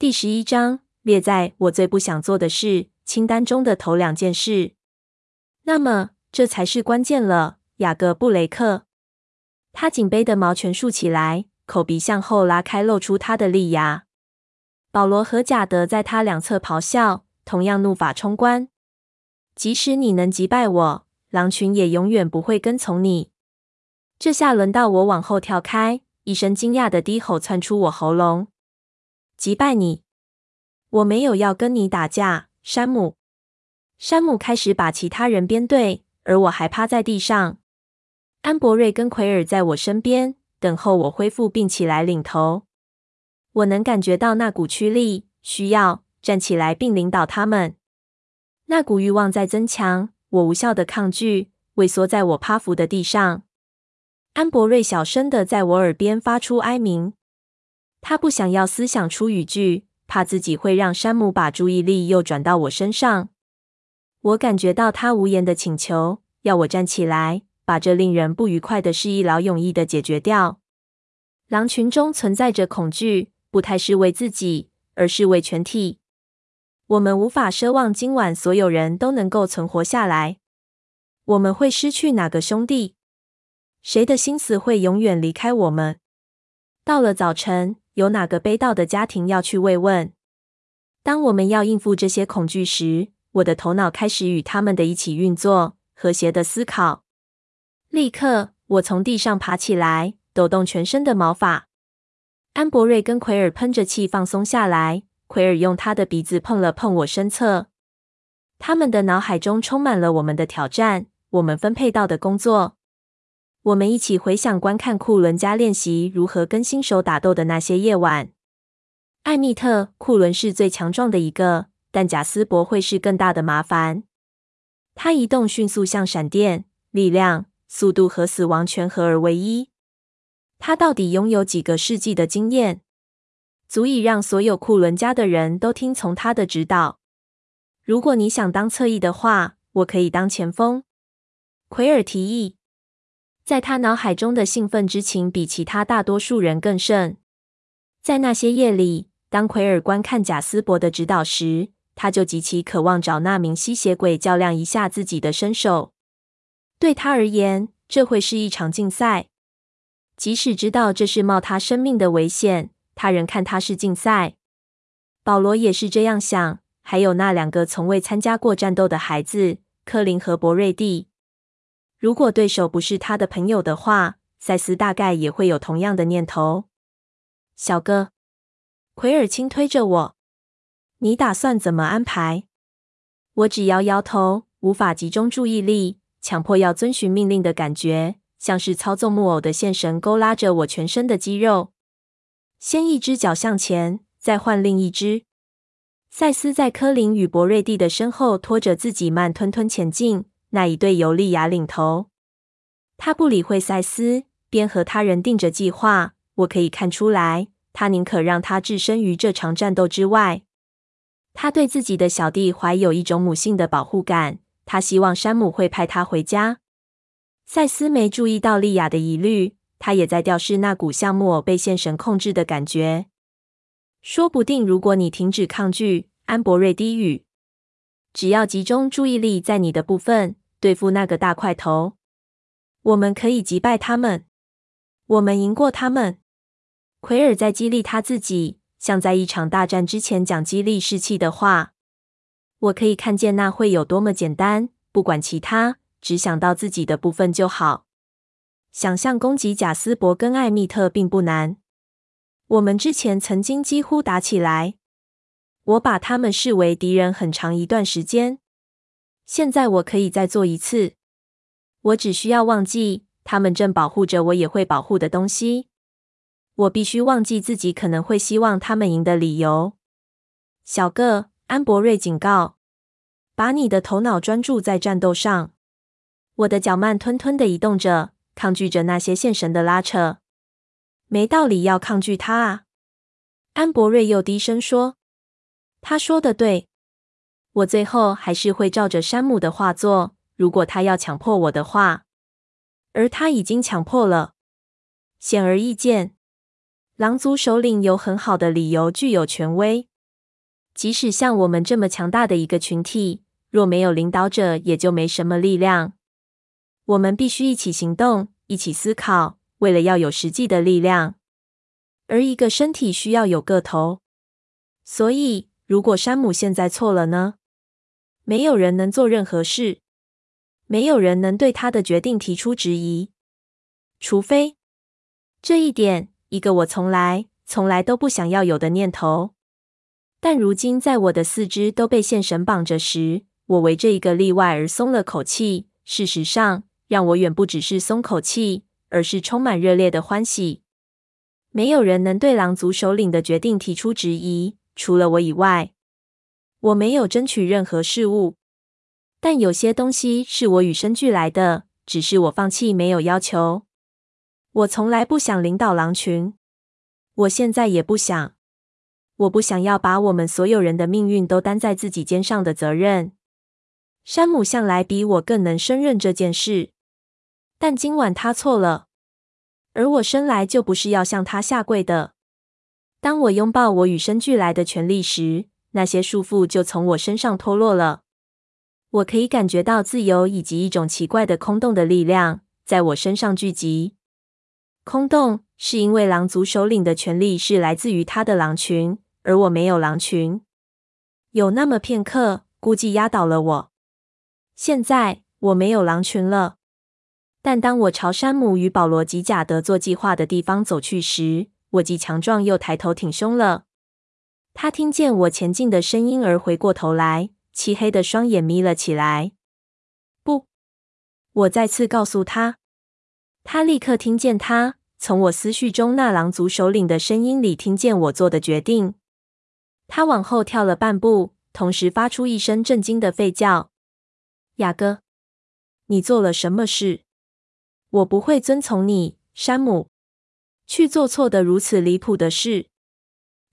第十一章列在我最不想做的事清单中的头两件事。那么，这才是关键了，雅各布雷克。他颈背的毛全竖起来，口鼻向后拉开，露出他的利牙。保罗和贾德在他两侧咆哮，同样怒发冲冠。即使你能击败我，狼群也永远不会跟从你。这下轮到我往后跳开，一声惊讶的低吼窜出我喉咙。击败你？我没有要跟你打架，山姆。山姆开始把其他人编队，而我还趴在地上。安博瑞跟奎尔在我身边，等候我恢复并起来领头。我能感觉到那股驱力，需要站起来并领导他们。那股欲望在增强，我无效的抗拒，畏缩在我趴伏的地上。安博瑞小声的在我耳边发出哀鸣，他不想要思想出语句，怕自己会让山姆把注意力又转到我身上。我感觉到他无言的请求，要我站起来，把这令人不愉快的事一劳永逸的解决掉。狼群中存在着恐惧。不太是为自己，而是为全体。我们无法奢望今晚所有人都能够存活下来。我们会失去哪个兄弟？谁的心思会永远离开我们？到了早晨，有哪个背道的家庭要去慰问？当我们要应付这些恐惧时，我的头脑开始与他们的一起运作，和谐的思考。立刻，我从地上爬起来，抖动全身的毛发。安博瑞跟奎尔喷着气放松下来，奎尔用他的鼻子碰了碰我身侧。他们的脑海中充满了我们的挑战，我们分配到的工作。我们一起回想观看库伦家练习如何跟新手打斗的那些夜晚。艾蜜特，库伦是最强壮的一个，但贾斯伯会是更大的麻烦。他移动迅速，像闪电，力量、速度和死亡全合而为一。他到底拥有几个世纪的经验，足以让所有库伦家的人都听从他的指导。如果你想当侧翼的话，我可以当前锋。奎尔提议，在他脑海中的兴奋之情比其他大多数人更甚。在那些夜里，当奎尔观看贾斯伯的指导时，他就极其渴望找那名吸血鬼较量一下自己的身手。对他而言，这会是一场竞赛。即使知道这是冒他生命的危险，他仍看他是竞赛。保罗也是这样想，还有那两个从未参加过战斗的孩子，科林和博瑞蒂。如果对手不是他的朋友的话，赛斯大概也会有同样的念头。小哥，奎尔轻推着我，你打算怎么安排？我只摇摇头，无法集中注意力，强迫要遵循命令的感觉。像是操纵木偶的线绳勾拉着我全身的肌肉。先一只脚向前，再换另一只。赛斯在科林与博瑞蒂的身后拖着自己慢吞吞前进，那一队由莉亚领头。他不理会赛斯，边和他人定着计划。我可以看出来，他宁可让他置身于这场战斗之外。他对自己的小弟怀有一种母性的保护感。他希望山姆会派他回家。赛斯没注意到莉亚的疑虑，他也在调试那股像木偶被线绳控制的感觉。说不定，如果你停止抗拒，安博瑞低语，只要集中注意力在你的部分，对付那个大块头，我们可以击败他们。我们赢过他们。奎尔在激励他自己，像在一场大战之前讲激励士气的话。我可以看见那会有多么简单，不管其他。只想到自己的部分就好。想象攻击贾斯伯跟艾密特并不难。我们之前曾经几乎打起来，我把他们视为敌人很长一段时间。现在我可以再做一次。我只需要忘记他们正保护着我也会保护的东西。我必须忘记自己可能会希望他们赢的理由。小个，安博瑞警告，把你的头脑专注在战斗上。我的脚慢吞吞的移动着，抗拒着那些线绳的拉扯。没道理要抗拒他啊！安博瑞又低声说：“他说的对，我最后还是会照着山姆的话做。如果他要强迫我的话，而他已经强迫了。显而易见，狼族首领有很好的理由具有权威。即使像我们这么强大的一个群体，若没有领导者，也就没什么力量。我们必须一起行动，一起思考，为了要有实际的力量。而一个身体需要有个头。所以，如果山姆现在错了呢？没有人能做任何事，没有人能对他的决定提出质疑，除非这一点。一个我从来从来都不想要有的念头，但如今在我的四肢都被线绳绑着时，我为这一个例外而松了口气。事实上，让我远不只是松口气，而是充满热烈的欢喜。没有人能对狼族首领的决定提出质疑，除了我以外。我没有争取任何事物，但有些东西是我与生俱来的，只是我放弃没有要求。我从来不想领导狼群，我现在也不想。我不想要把我们所有人的命运都担在自己肩上的责任。山姆向来比我更能胜任这件事，但今晚他错了，而我生来就不是要向他下跪的。当我拥抱我与生俱来的权利时，那些束缚就从我身上脱落了。我可以感觉到自由以及一种奇怪的空洞的力量在我身上聚集。空洞是因为狼族首领的权力是来自于他的狼群，而我没有狼群。有那么片刻，估计压倒了我。现在我没有狼群了。但当我朝山姆与保罗及贾德做计划的地方走去时，我既强壮又抬头挺胸了。他听见我前进的声音而回过头来，漆黑的双眼眯了起来。不，我再次告诉他。他立刻听见他从我思绪中那狼族首领的声音里听见我做的决定。他往后跳了半步，同时发出一声震惊的吠叫：“雅各，你做了什么事？我不会遵从你，山姆，去做错的如此离谱的事。”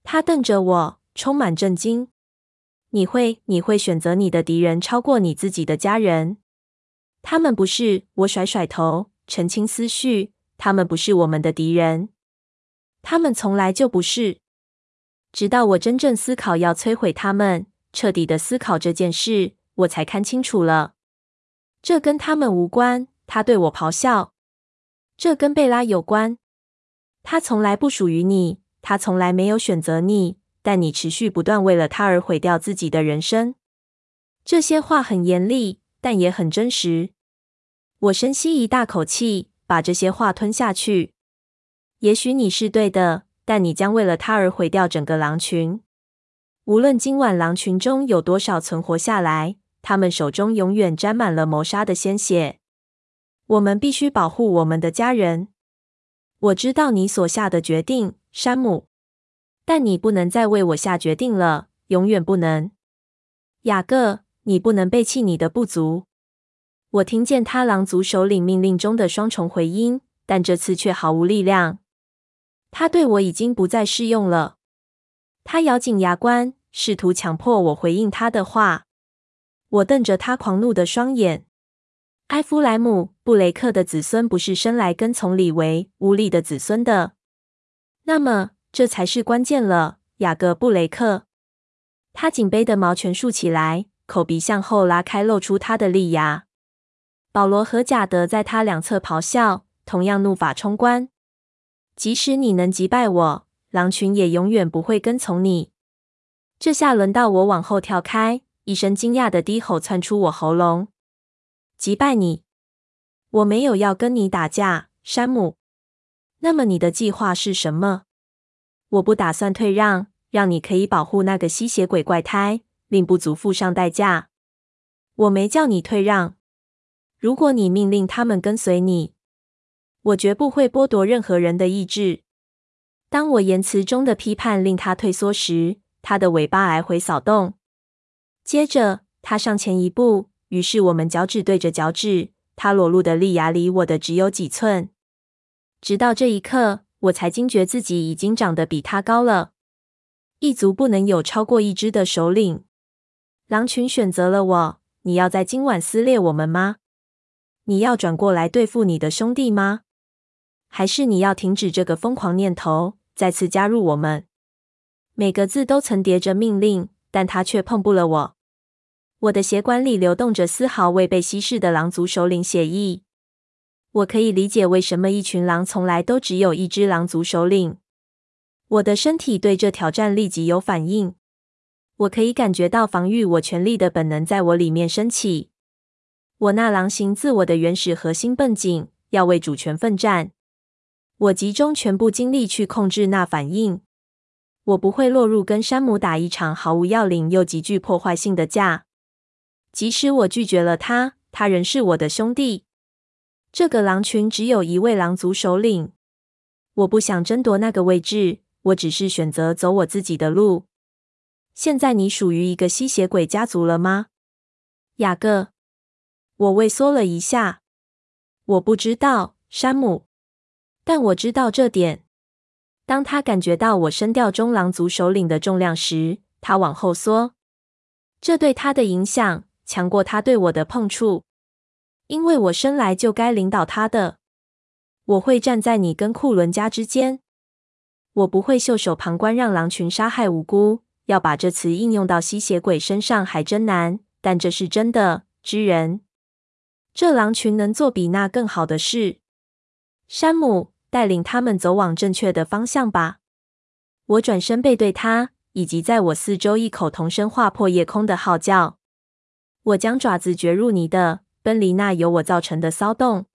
他瞪着我，充满震惊：“你会，你会选择你的敌人超过你自己的家人？他们不是。”我甩甩头。澄清思绪，他们不是我们的敌人，他们从来就不是。直到我真正思考要摧毁他们，彻底的思考这件事，我才看清楚了。这跟他们无关。他对我咆哮。这跟贝拉有关。他从来不属于你，他从来没有选择你，但你持续不断为了他而毁掉自己的人生。这些话很严厉，但也很真实。我深吸一大口气，把这些话吞下去。也许你是对的，但你将为了他而毁掉整个狼群。无论今晚狼群中有多少存活下来，他们手中永远沾满了谋杀的鲜血。我们必须保护我们的家人。我知道你所下的决定，山姆，但你不能再为我下决定了，永远不能。雅各，你不能背弃你的部族。我听见他狼族首领命令中的双重回音，但这次却毫无力量。他对我已经不再适用了。他咬紧牙关，试图强迫我回应他的话。我瞪着他狂怒的双眼。埃夫莱姆·布雷克的子孙不是生来跟从李维·乌利的子孙的。那么，这才是关键了，雅各·布雷克。他颈背的毛全竖起来，口鼻向后拉开，露出他的利牙。保罗和贾德在他两侧咆哮，同样怒发冲冠。即使你能击败我，狼群也永远不会跟从你。这下轮到我往后跳开，一声惊讶的低吼窜出我喉咙。击败你？我没有要跟你打架，山姆。那么你的计划是什么？我不打算退让，让你可以保护那个吸血鬼怪胎，令部族付上代价。我没叫你退让。如果你命令他们跟随你，我绝不会剥夺任何人的意志。当我言辞中的批判令他退缩时，他的尾巴来回扫动。接着，他上前一步，于是我们脚趾对着脚趾。他裸露的利牙离我的只有几寸。直到这一刻，我才惊觉自己已经长得比他高了。一族不能有超过一只的首领。狼群选择了我。你要在今晚撕裂我们吗？你要转过来对付你的兄弟吗？还是你要停止这个疯狂念头，再次加入我们。每个字都曾叠着命令，但他却碰不了我。我的血管里流动着丝毫未被稀释的狼族首领血液。我可以理解为什么一群狼从来都只有一只狼族首领。我的身体对这挑战立即有反应。我可以感觉到防御我权力的本能在我里面升起。我那狼形自我的原始核心绷紧，要为主权奋战。我集中全部精力去控制那反应。我不会落入跟山姆打一场毫无要领又极具破坏性的架。即使我拒绝了他，他仍是我的兄弟。这个狼群只有一位狼族首领。我不想争夺那个位置，我只是选择走我自己的路。现在你属于一个吸血鬼家族了吗，雅各？我畏缩了一下。我不知道，山姆，但我知道这点。当他感觉到我声调中狼族首领的重量时，他往后缩。这对他的影响强过他对我的碰触，因为我生来就该领导他的。我会站在你跟库伦家之间。我不会袖手旁观，让狼群杀害无辜。要把这词应用到吸血鬼身上还真难，但这是真的，之人。这狼群能做比那更好的事。山姆，带领他们走往正确的方向吧。我转身背对他，以及在我四周异口同声划破夜空的号叫。我将爪子掘入你的，奔离那由我造成的骚动。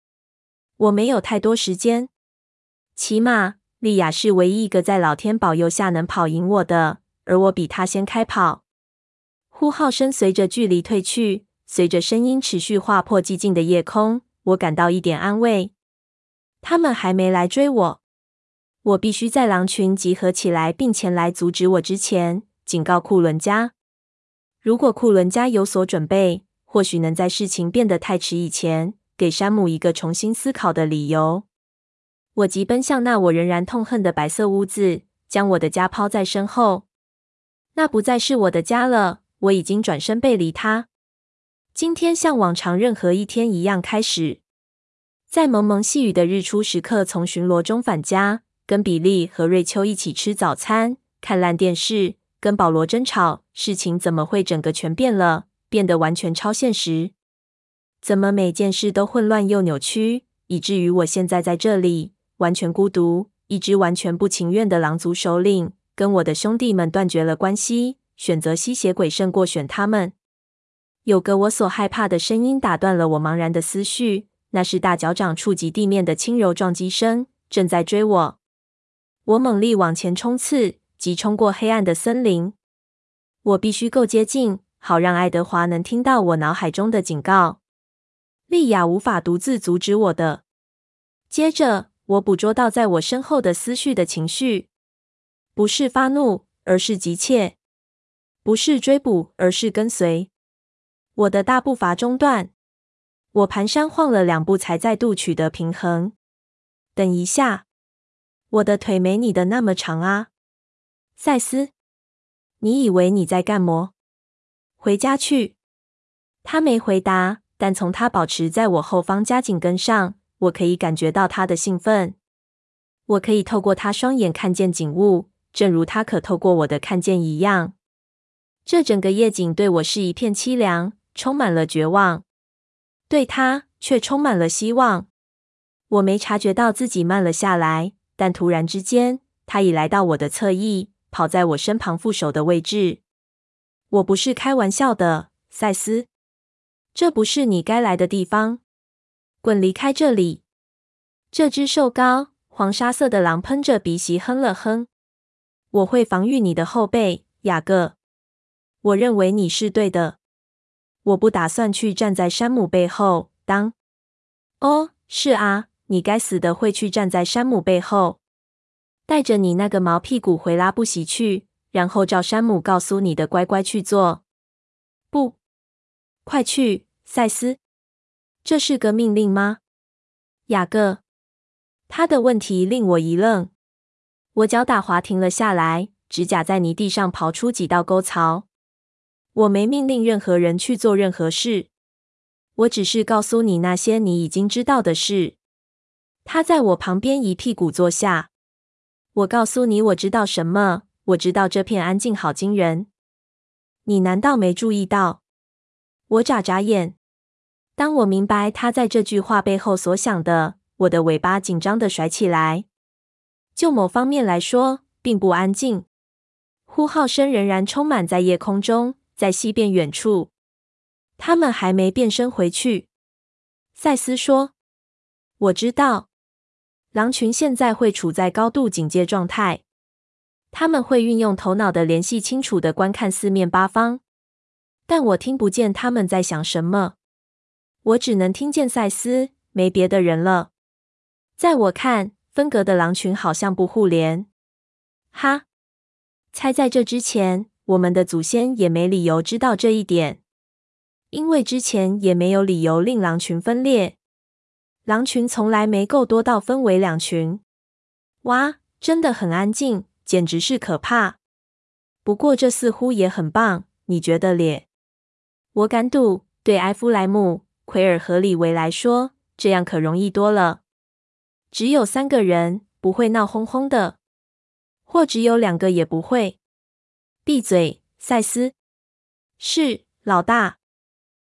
我没有太多时间。起码，莉亚是唯一一个在老天保佑下能跑赢我的。而我比他先开跑，呼号声随着距离退去，随着声音持续划破寂静的夜空，我感到一点安慰。他们还没来追我，我必须在狼群集合起来并前来阻止我之前，警告库伦家。如果库伦家有所准备，或许能在事情变得太迟以前，给山姆一个重新思考的理由。我急奔向那我仍然痛恨的白色屋子，将我的家抛在身后。那不再是我的家了。我已经转身背离它。今天像往常任何一天一样开始，在蒙蒙细雨的日出时刻，从巡逻中返家，跟比利和瑞秋一起吃早餐，看烂电视，跟保罗争吵。事情怎么会整个全变了，变得完全超现实？怎么每件事都混乱又扭曲，以至于我现在在这里，完全孤独，一只完全不情愿的狼族首领。跟我的兄弟们断绝了关系，选择吸血鬼胜过选他们。有个我所害怕的声音打断了我茫然的思绪，那是大脚掌触及地面的轻柔撞击声，正在追我。我猛力往前冲刺，即冲过黑暗的森林。我必须够接近，好让爱德华能听到我脑海中的警告。莉亚无法独自阻止我的。接着，我捕捉到在我身后的思绪的情绪。不是发怒，而是急切；不是追捕，而是跟随。我的大步伐中断，我蹒跚晃了两步，才再度取得平衡。等一下，我的腿没你的那么长啊，赛斯。你以为你在干么？回家去。他没回答，但从他保持在我后方加紧跟上，我可以感觉到他的兴奋。我可以透过他双眼看见景物。正如他可透过我的看见一样，这整个夜景对我是一片凄凉，充满了绝望；对他却充满了希望。我没察觉到自己慢了下来，但突然之间，他已来到我的侧翼，跑在我身旁副手的位置。我不是开玩笑的，赛斯，这不是你该来的地方。滚离开这里！这只瘦高、黄沙色的狼喷着鼻息哼了哼。我会防御你的后背，雅各。我认为你是对的。我不打算去站在山姆背后。当……哦，是啊，你该死的会去站在山姆背后，带着你那个毛屁股回拉布席去，然后照山姆告诉你的乖乖去做。不，快去，赛斯。这是个命令吗？雅各。他的问题令我一愣。我脚打滑停了下来，指甲在泥地上刨出几道沟槽。我没命令任何人去做任何事，我只是告诉你那些你已经知道的事。他在我旁边一屁股坐下。我告诉你，我知道什么？我知道这片安静好惊人。你难道没注意到？我眨眨眼。当我明白他在这句话背后所想的，我的尾巴紧张地甩起来。就某方面来说，并不安静。呼号声仍然充满在夜空中，在西边远处。他们还没变身回去。赛斯说：“我知道，狼群现在会处在高度警戒状态。他们会运用头脑的联系，清楚地观看四面八方。但我听不见他们在想什么。我只能听见赛斯，没别的人了。在我看，分隔的狼群好像不互联。哈，猜在这之前，我们的祖先也没理由知道这一点。”因为之前也没有理由令狼群分裂，狼群从来没够多到分为两群。哇，真的很安静，简直是可怕。不过这似乎也很棒，你觉得咧？我敢赌，对埃夫莱姆、奎尔和李维来说，这样可容易多了。只有三个人不会闹哄哄的，或只有两个也不会。闭嘴，赛斯。是，老大。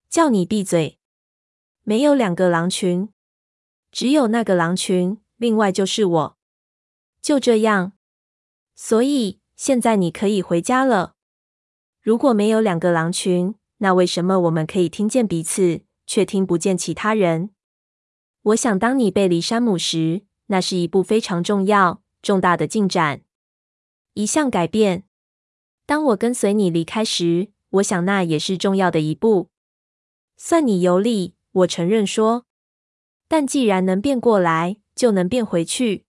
叫你闭嘴！没有两个狼群，只有那个狼群，另外就是我。就这样，所以现在你可以回家了。如果没有两个狼群，那为什么我们可以听见彼此，却听不见其他人？我想，当你背离山姆时，那是一步非常重要、重大的进展，一项改变。当我跟随你离开时，我想那也是重要的一步。算你有理，我承认说。但既然能变过来，就能变回去。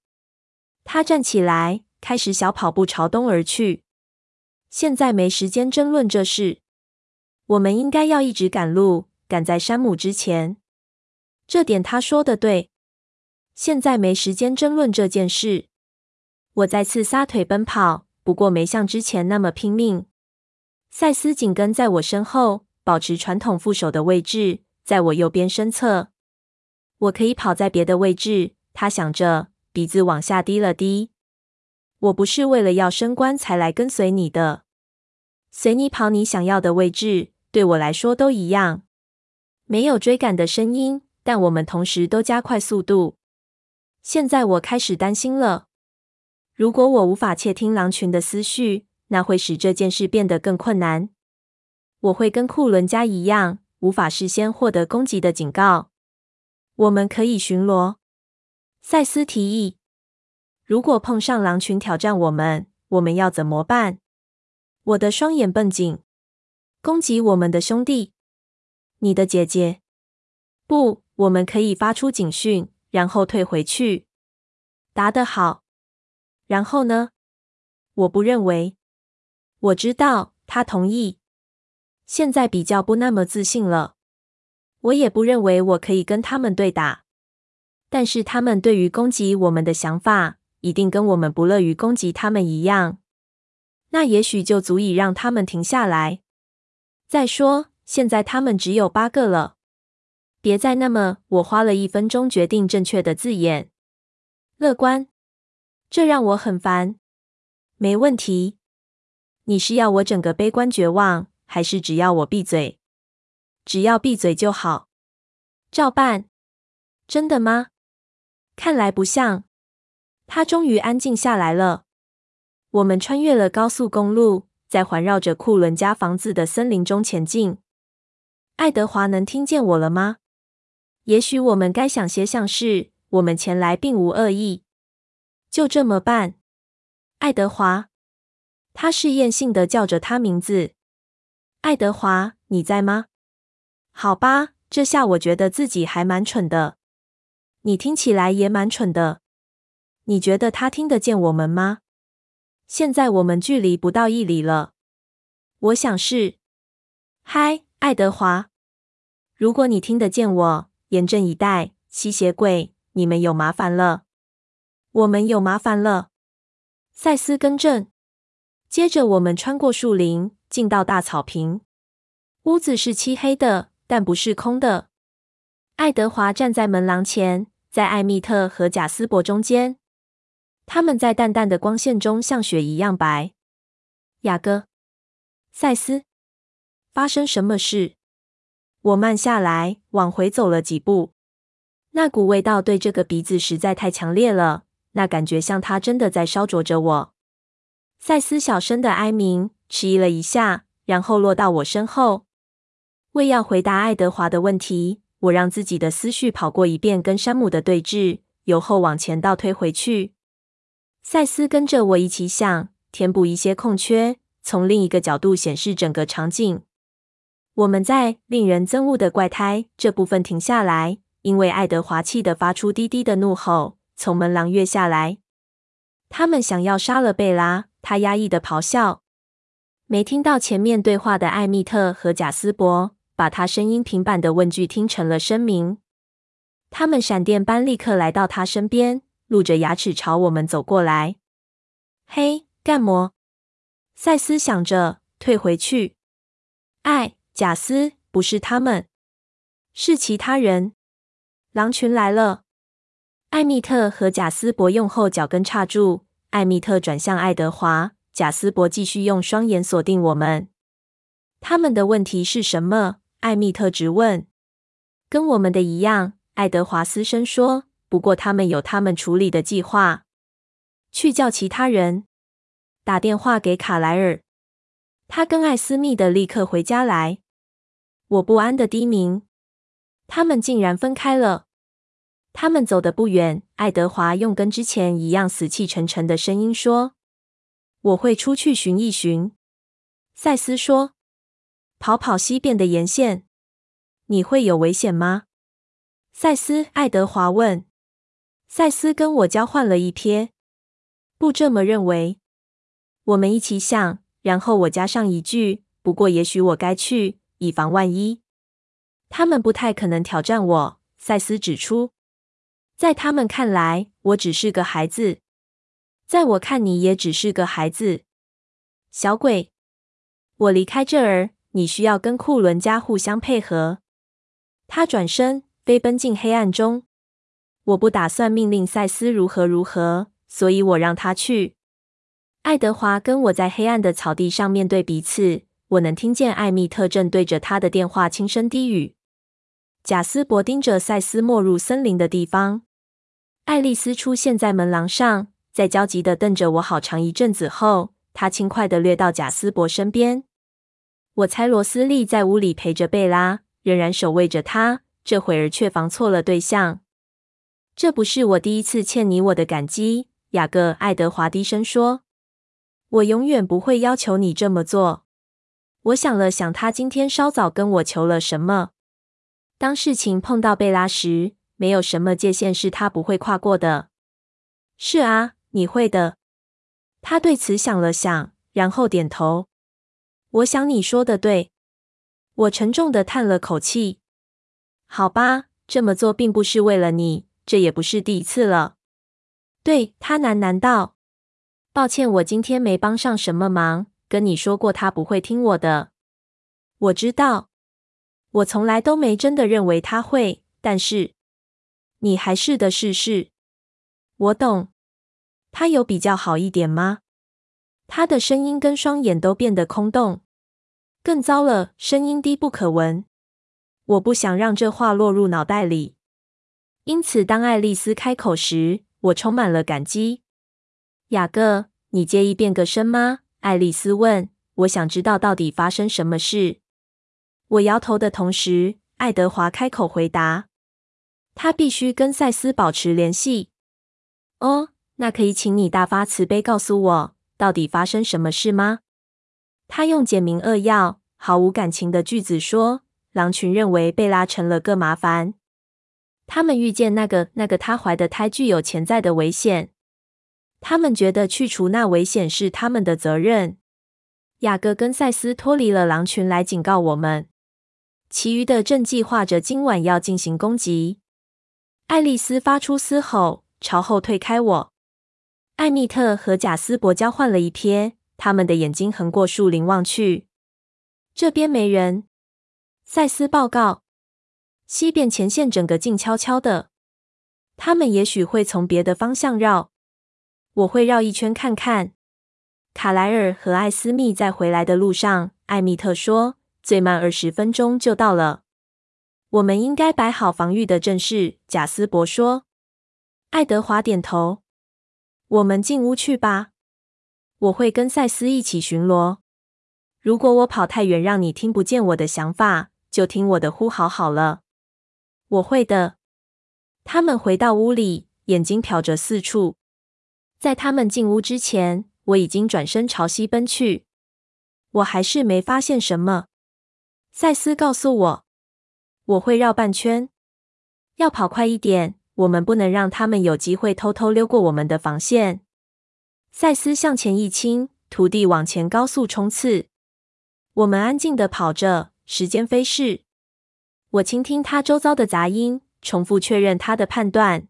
他站起来，开始小跑步朝东而去。现在没时间争论这事。我们应该要一直赶路，赶在山姆之前。这点他说的对。现在没时间争论这件事。我再次撒腿奔跑，不过没像之前那么拼命。赛斯紧跟在我身后。保持传统副手的位置，在我右边身侧。我可以跑在别的位置。他想着，鼻子往下低了低。我不是为了要升官才来跟随你的。随你跑你想要的位置，对我来说都一样。没有追赶的声音，但我们同时都加快速度。现在我开始担心了。如果我无法窃听狼群的思绪，那会使这件事变得更困难。我会跟库伦家一样，无法事先获得攻击的警告。我们可以巡逻，赛斯提议。如果碰上狼群挑战我们，我们要怎么办？我的双眼绷紧。攻击我们的兄弟，你的姐姐？不，我们可以发出警讯，然后退回去。答得好。然后呢？我不认为。我知道，他同意。现在比较不那么自信了。我也不认为我可以跟他们对打，但是他们对于攻击我们的想法，一定跟我们不乐于攻击他们一样。那也许就足以让他们停下来。再说，现在他们只有八个了。别再那么……我花了一分钟决定正确的字眼。乐观，这让我很烦。没问题。你是要我整个悲观绝望？还是只要我闭嘴，只要闭嘴就好。照办。真的吗？看来不像。他终于安静下来了。我们穿越了高速公路，在环绕着库伦家房子的森林中前进。爱德华能听见我了吗？也许我们该想些像是我们前来并无恶意。就这么办。爱德华。他试验性的叫着他名字。爱德华，你在吗？好吧，这下我觉得自己还蛮蠢的。你听起来也蛮蠢的。你觉得他听得见我们吗？现在我们距离不到一里了。我想是。嗨，爱德华，如果你听得见我，严阵以待，吸血鬼，你们有麻烦了。我们有麻烦了。赛斯更正。接着，我们穿过树林。进到大草坪，屋子是漆黑的，但不是空的。爱德华站在门廊前，在艾米特和贾斯伯中间。他们在淡淡的光线中像雪一样白。雅各，赛斯，发生什么事？我慢下来，往回走了几步。那股味道对这个鼻子实在太强烈了，那感觉像它真的在烧灼着我。赛斯小声的哀鸣，迟疑了一下，然后落到我身后。为要回答爱德华的问题，我让自己的思绪跑过一遍跟山姆的对峙，由后往前倒推回去。赛斯跟着我一起想，填补一些空缺，从另一个角度显示整个场景。我们在令人憎恶的怪胎这部分停下来，因为爱德华气得发出低低的怒吼，从门廊跃下来。他们想要杀了贝拉，他压抑的咆哮。没听到前面对话的艾蜜特和贾斯伯，把他声音平板的问句听成了声明。他们闪电般立刻来到他身边。露着牙齿朝我们走过来。嘿，干魔！赛斯想着，退回去。艾，贾斯，不是他们，是其他人。狼群来了。艾蜜特和贾斯伯用后脚跟刹住。艾蜜特转向爱德华，贾斯伯继续用双眼锁定我们。他们的问题是什么？艾蜜特直问。跟我们的一样，爱德华嘶声说。不过，他们有他们处理的计划。去叫其他人，打电话给卡莱尔。他跟艾斯密的立刻回家来。我不安的低鸣。他们竟然分开了。他们走得不远。爱德华用跟之前一样死气沉沉的声音说：“我会出去寻一寻。”赛斯说：“跑跑西边的沿线。你会有危险吗？”赛斯，爱德华问。赛斯跟我交换了一瞥，不这么认为。我们一起想，然后我加上一句：“不过也许我该去，以防万一。”他们不太可能挑战我，赛斯指出。在他们看来，我只是个孩子。在我看你也只是个孩子，小鬼。我离开这儿，你需要跟库伦家互相配合。他转身飞奔进黑暗中。我不打算命令赛斯如何如何，所以我让他去。爱德华跟我在黑暗的草地上面对彼此，我能听见艾蜜特正对着他的电话轻声低语。贾斯伯盯着赛斯没入森林的地方。爱丽丝出现在门廊上，在焦急地瞪着我好长一阵子后，她轻快地掠到贾斯伯身边。我猜罗斯利在屋里陪着贝拉，仍然守卫着她，这会儿却防错了对象。这不是我第一次欠你我的感激，雅各·爱德华低声说：“我永远不会要求你这么做。”我想了想，他今天稍早跟我求了什么。当事情碰到贝拉时，没有什么界限是他不会跨过的。是啊，你会的。他对此想了想，然后点头。我想你说的对。我沉重地叹了口气。好吧，这么做并不是为了你。这也不是第一次了。对，他喃喃道：“抱歉，我今天没帮上什么忙。跟你说过，他不会听我的。我知道，我从来都没真的认为他会。但是你还是得试试。我懂。他有比较好一点吗？他的声音跟双眼都变得空洞。更糟了，声音低不可闻。我不想让这话落入脑袋里。”因此，当爱丽丝开口时，我充满了感激。雅各，你介意变个声吗？爱丽丝问。我想知道到底发生什么事。我摇头的同时，爱德华开口回答：“他必须跟赛斯保持联系。”哦，那可以请你大发慈悲告诉我，到底发生什么事吗？他用简明扼要、毫无感情的句子说：“狼群认为贝拉成了个麻烦。”他们预见那个那个他怀的胎具有潜在的危险，他们觉得去除那危险是他们的责任。雅各跟赛斯脱离了狼群来警告我们，其余的正计划着今晚要进行攻击。爱丽丝发出嘶吼，朝后退开我。艾蜜特和贾斯伯交换了一瞥，他们的眼睛横过树林望去，这边没人。赛斯报告。西边前线整个静悄悄的，他们也许会从别的方向绕。我会绕一圈看看。卡莱尔和艾斯密在回来的路上，艾米特说，最慢二十分钟就到了。我们应该摆好防御的阵势，贾斯伯说。爱德华点头。我们进屋去吧。我会跟赛斯一起巡逻。如果我跑太远，让你听不见我的想法，就听我的呼号好了。我会的。他们回到屋里，眼睛瞟着四处。在他们进屋之前，我已经转身朝西奔去。我还是没发现什么。赛斯告诉我。我会绕半圈，要跑快一点。我们不能让他们有机会偷偷溜过我们的防线。赛斯向前一倾，徒弟往前高速冲刺。我们安静的跑着，时间飞逝。我倾听他周遭的杂音，重复确认他的判断。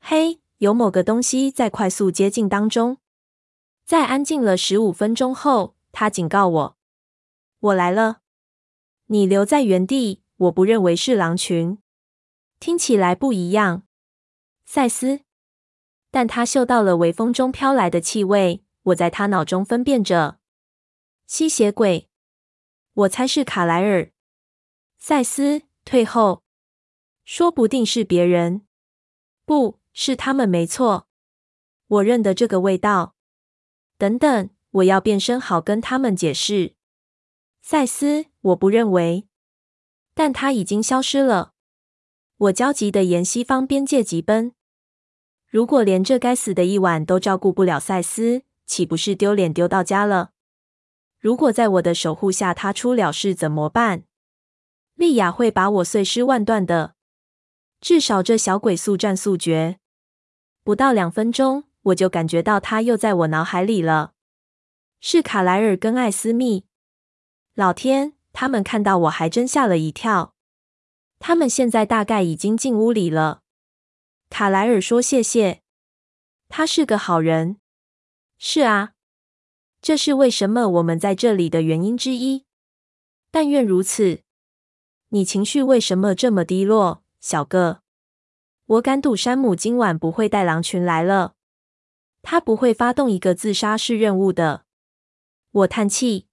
嘿，有某个东西在快速接近当中。在安静了十五分钟后，他警告我：“我来了。”你留在原地。我不认为是狼群，听起来不一样，赛斯。但他嗅到了微风中飘来的气味，我在他脑中分辨着吸血鬼。我猜是卡莱尔。赛斯，退后，说不定是别人，不是他们，没错。我认得这个味道。等等，我要变身好跟他们解释。赛斯，我不认为。但他已经消失了。我焦急的沿西方边界疾奔。如果连这该死的一晚都照顾不了赛斯，岂不是丢脸丢到家了？如果在我的守护下他出了事怎么办？莉亚会把我碎尸万段的。至少这小鬼速战速决。不到两分钟，我就感觉到他又在我脑海里了。是卡莱尔跟艾斯密。老天！他们看到我还真吓了一跳。他们现在大概已经进屋里了。卡莱尔说：“谢谢，他是个好人。”是啊，这是为什么我们在这里的原因之一。但愿如此。你情绪为什么这么低落，小个？我敢赌山姆今晚不会带狼群来了。他不会发动一个自杀式任务的。我叹气。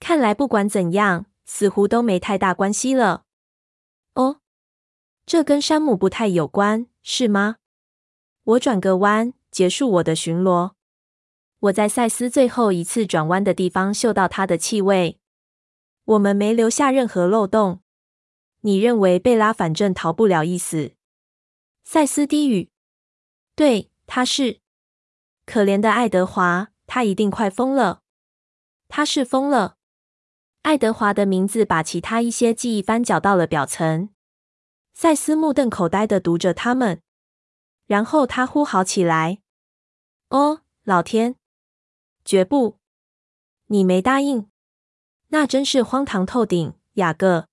看来不管怎样，似乎都没太大关系了。哦，这跟山姆不太有关，是吗？我转个弯，结束我的巡逻。我在赛斯最后一次转弯的地方嗅到他的气味。我们没留下任何漏洞。你认为贝拉反正逃不了一死？赛斯低语。对，他是。可怜的爱德华，他一定快疯了。他是疯了。爱德华的名字把其他一些记忆翻搅到了表层。赛斯目瞪口呆地读着他们，然后他呼号起来：“哦，老天！绝不！你没答应，那真是荒唐透顶，雅各。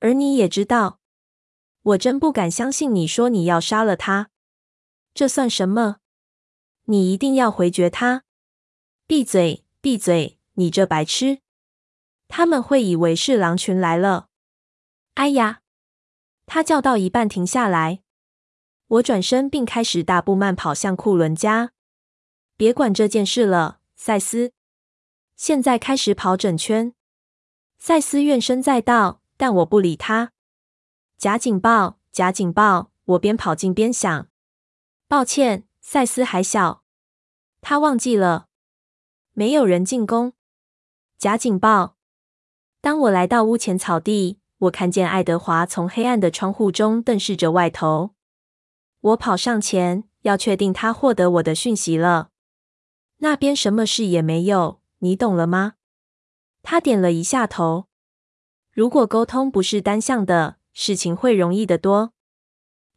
而你也知道，我真不敢相信你说你要杀了他。这算什么？你一定要回绝他！闭嘴，闭嘴！你这白痴！”他们会以为是狼群来了。哎呀！他叫到一半停下来。我转身并开始大步慢跑向库伦家。别管这件事了，赛斯。现在开始跑整圈。赛斯怨声载道，但我不理他。假警报！假警报！我边跑进边想。抱歉，赛斯还小，他忘记了。没有人进攻。假警报！当我来到屋前草地，我看见爱德华从黑暗的窗户中瞪视着外头。我跑上前，要确定他获得我的讯息了。那边什么事也没有，你懂了吗？他点了一下头。如果沟通不是单向的，事情会容易得多。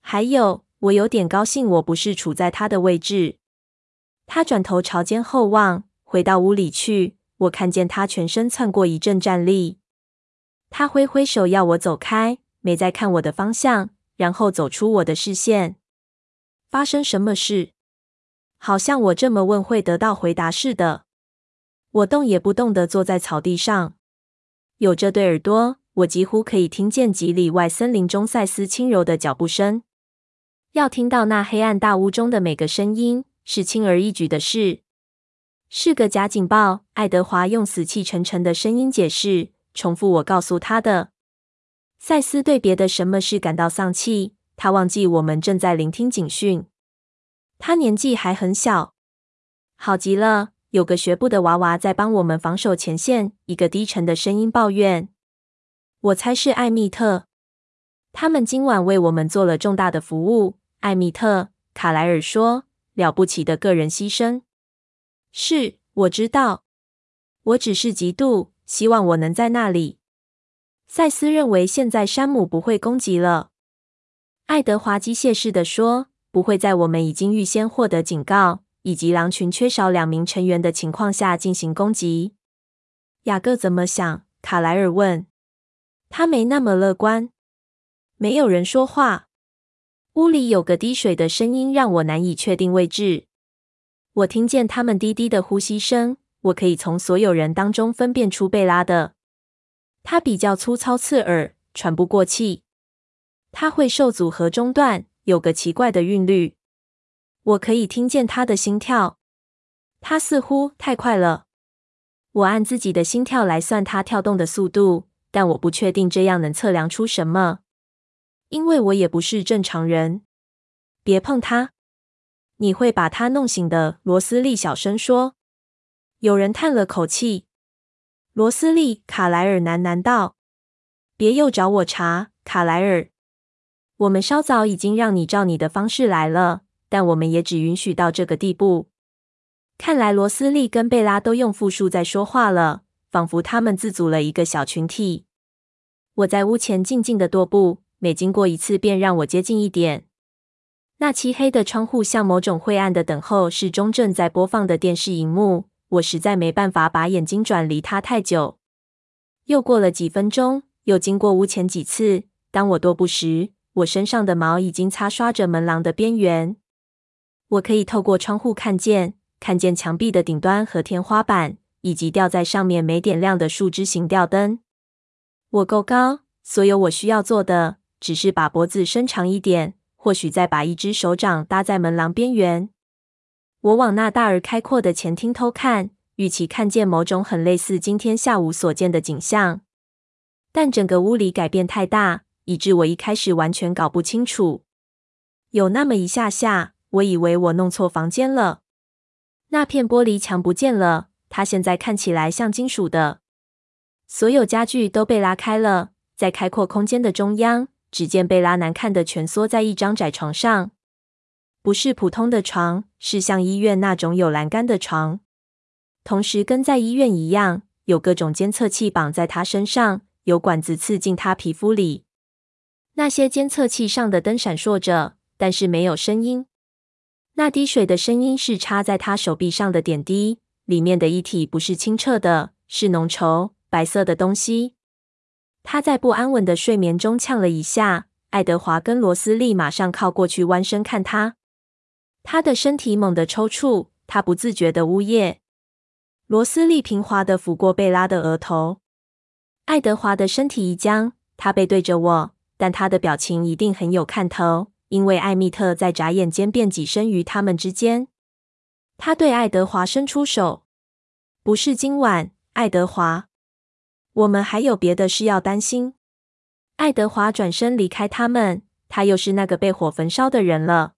还有，我有点高兴，我不是处在他的位置。他转头朝肩后望，回到屋里去。我看见他全身窜过一阵战栗，他挥挥手要我走开，没再看我的方向，然后走出我的视线。发生什么事？好像我这么问会得到回答似的。我动也不动地坐在草地上，有这对耳朵，我几乎可以听见几里外森林中赛斯轻柔的脚步声。要听到那黑暗大屋中的每个声音，是轻而易举的事，是个假警报。爱德华用死气沉沉的声音解释，重复我告诉他的。赛斯对别的什么事感到丧气，他忘记我们正在聆听警讯。他年纪还很小，好极了。有个学步的娃娃在帮我们防守前线。一个低沉的声音抱怨：“我猜是艾蜜特，他们今晚为我们做了重大的服务。”艾蜜特，卡莱尔说：“了不起的个人牺牲。”是，我知道。我只是嫉妒希望我能在那里。赛斯认为现在山姆不会攻击了。爱德华机械式的说：“不会在我们已经预先获得警告，以及狼群缺少两名成员的情况下进行攻击。”雅各怎么想？卡莱尔问。他没那么乐观。没有人说话。屋里有个滴水的声音让我难以确定位置。我听见他们低低的呼吸声。我可以从所有人当中分辨出贝拉的。他比较粗糙刺耳，喘不过气。他会受阻和中断，有个奇怪的韵律。我可以听见他的心跳。他似乎太快了。我按自己的心跳来算他跳动的速度，但我不确定这样能测量出什么，因为我也不是正常人。别碰他，你会把他弄醒的。罗斯利小声说。有人叹了口气。罗斯利，卡莱尔喃喃道：“别又找我茬，卡莱尔。我们稍早已经让你照你的方式来了，但我们也只允许到这个地步。看来罗斯利跟贝拉都用复数在说话了，仿佛他们自组了一个小群体。我在屋前静静的踱步，每经过一次，便让我接近一点。那漆黑的窗户像某种晦暗的等候室中正在播放的电视荧幕。”我实在没办法把眼睛转离它太久。又过了几分钟，又经过屋前几次。当我踱步时，我身上的毛已经擦刷着门廊的边缘。我可以透过窗户看见，看见墙壁的顶端和天花板，以及吊在上面没点亮的树枝形吊灯。我够高，所有我需要做的只是把脖子伸长一点，或许再把一只手掌搭在门廊边缘。我往那大而开阔的前厅偷看，预期看见某种很类似今天下午所见的景象。但整个屋里改变太大，以致我一开始完全搞不清楚。有那么一下下，我以为我弄错房间了。那片玻璃墙不见了，它现在看起来像金属的。所有家具都被拉开了，在开阔空间的中央，只见贝拉难看的蜷缩在一张窄床上。不是普通的床，是像医院那种有栏杆的床。同时，跟在医院一样，有各种监测器绑在他身上，有管子刺进他皮肤里。那些监测器上的灯闪烁着，但是没有声音。那滴水的声音是插在他手臂上的点滴，里面的液体不是清澈的，是浓稠白色的东西。他在不安稳的睡眠中呛了一下。爱德华跟罗斯利马上靠过去，弯身看他。他的身体猛地抽搐，他不自觉的呜咽。罗斯利平滑地抚过贝拉的额头。爱德华的身体一僵，他背对着我，但他的表情一定很有看头，因为艾米特在眨眼间便跻身于他们之间。他对爱德华伸出手：“不是今晚，爱德华，我们还有别的事要担心。”爱德华转身离开他们，他又是那个被火焚烧的人了。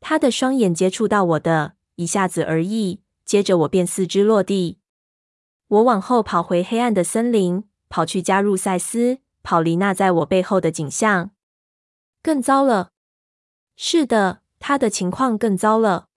他的双眼接触到我的，一下子而已，接着我便四肢落地。我往后跑回黑暗的森林，跑去加入赛斯，跑离那在我背后的景象。更糟了，是的，他的情况更糟了。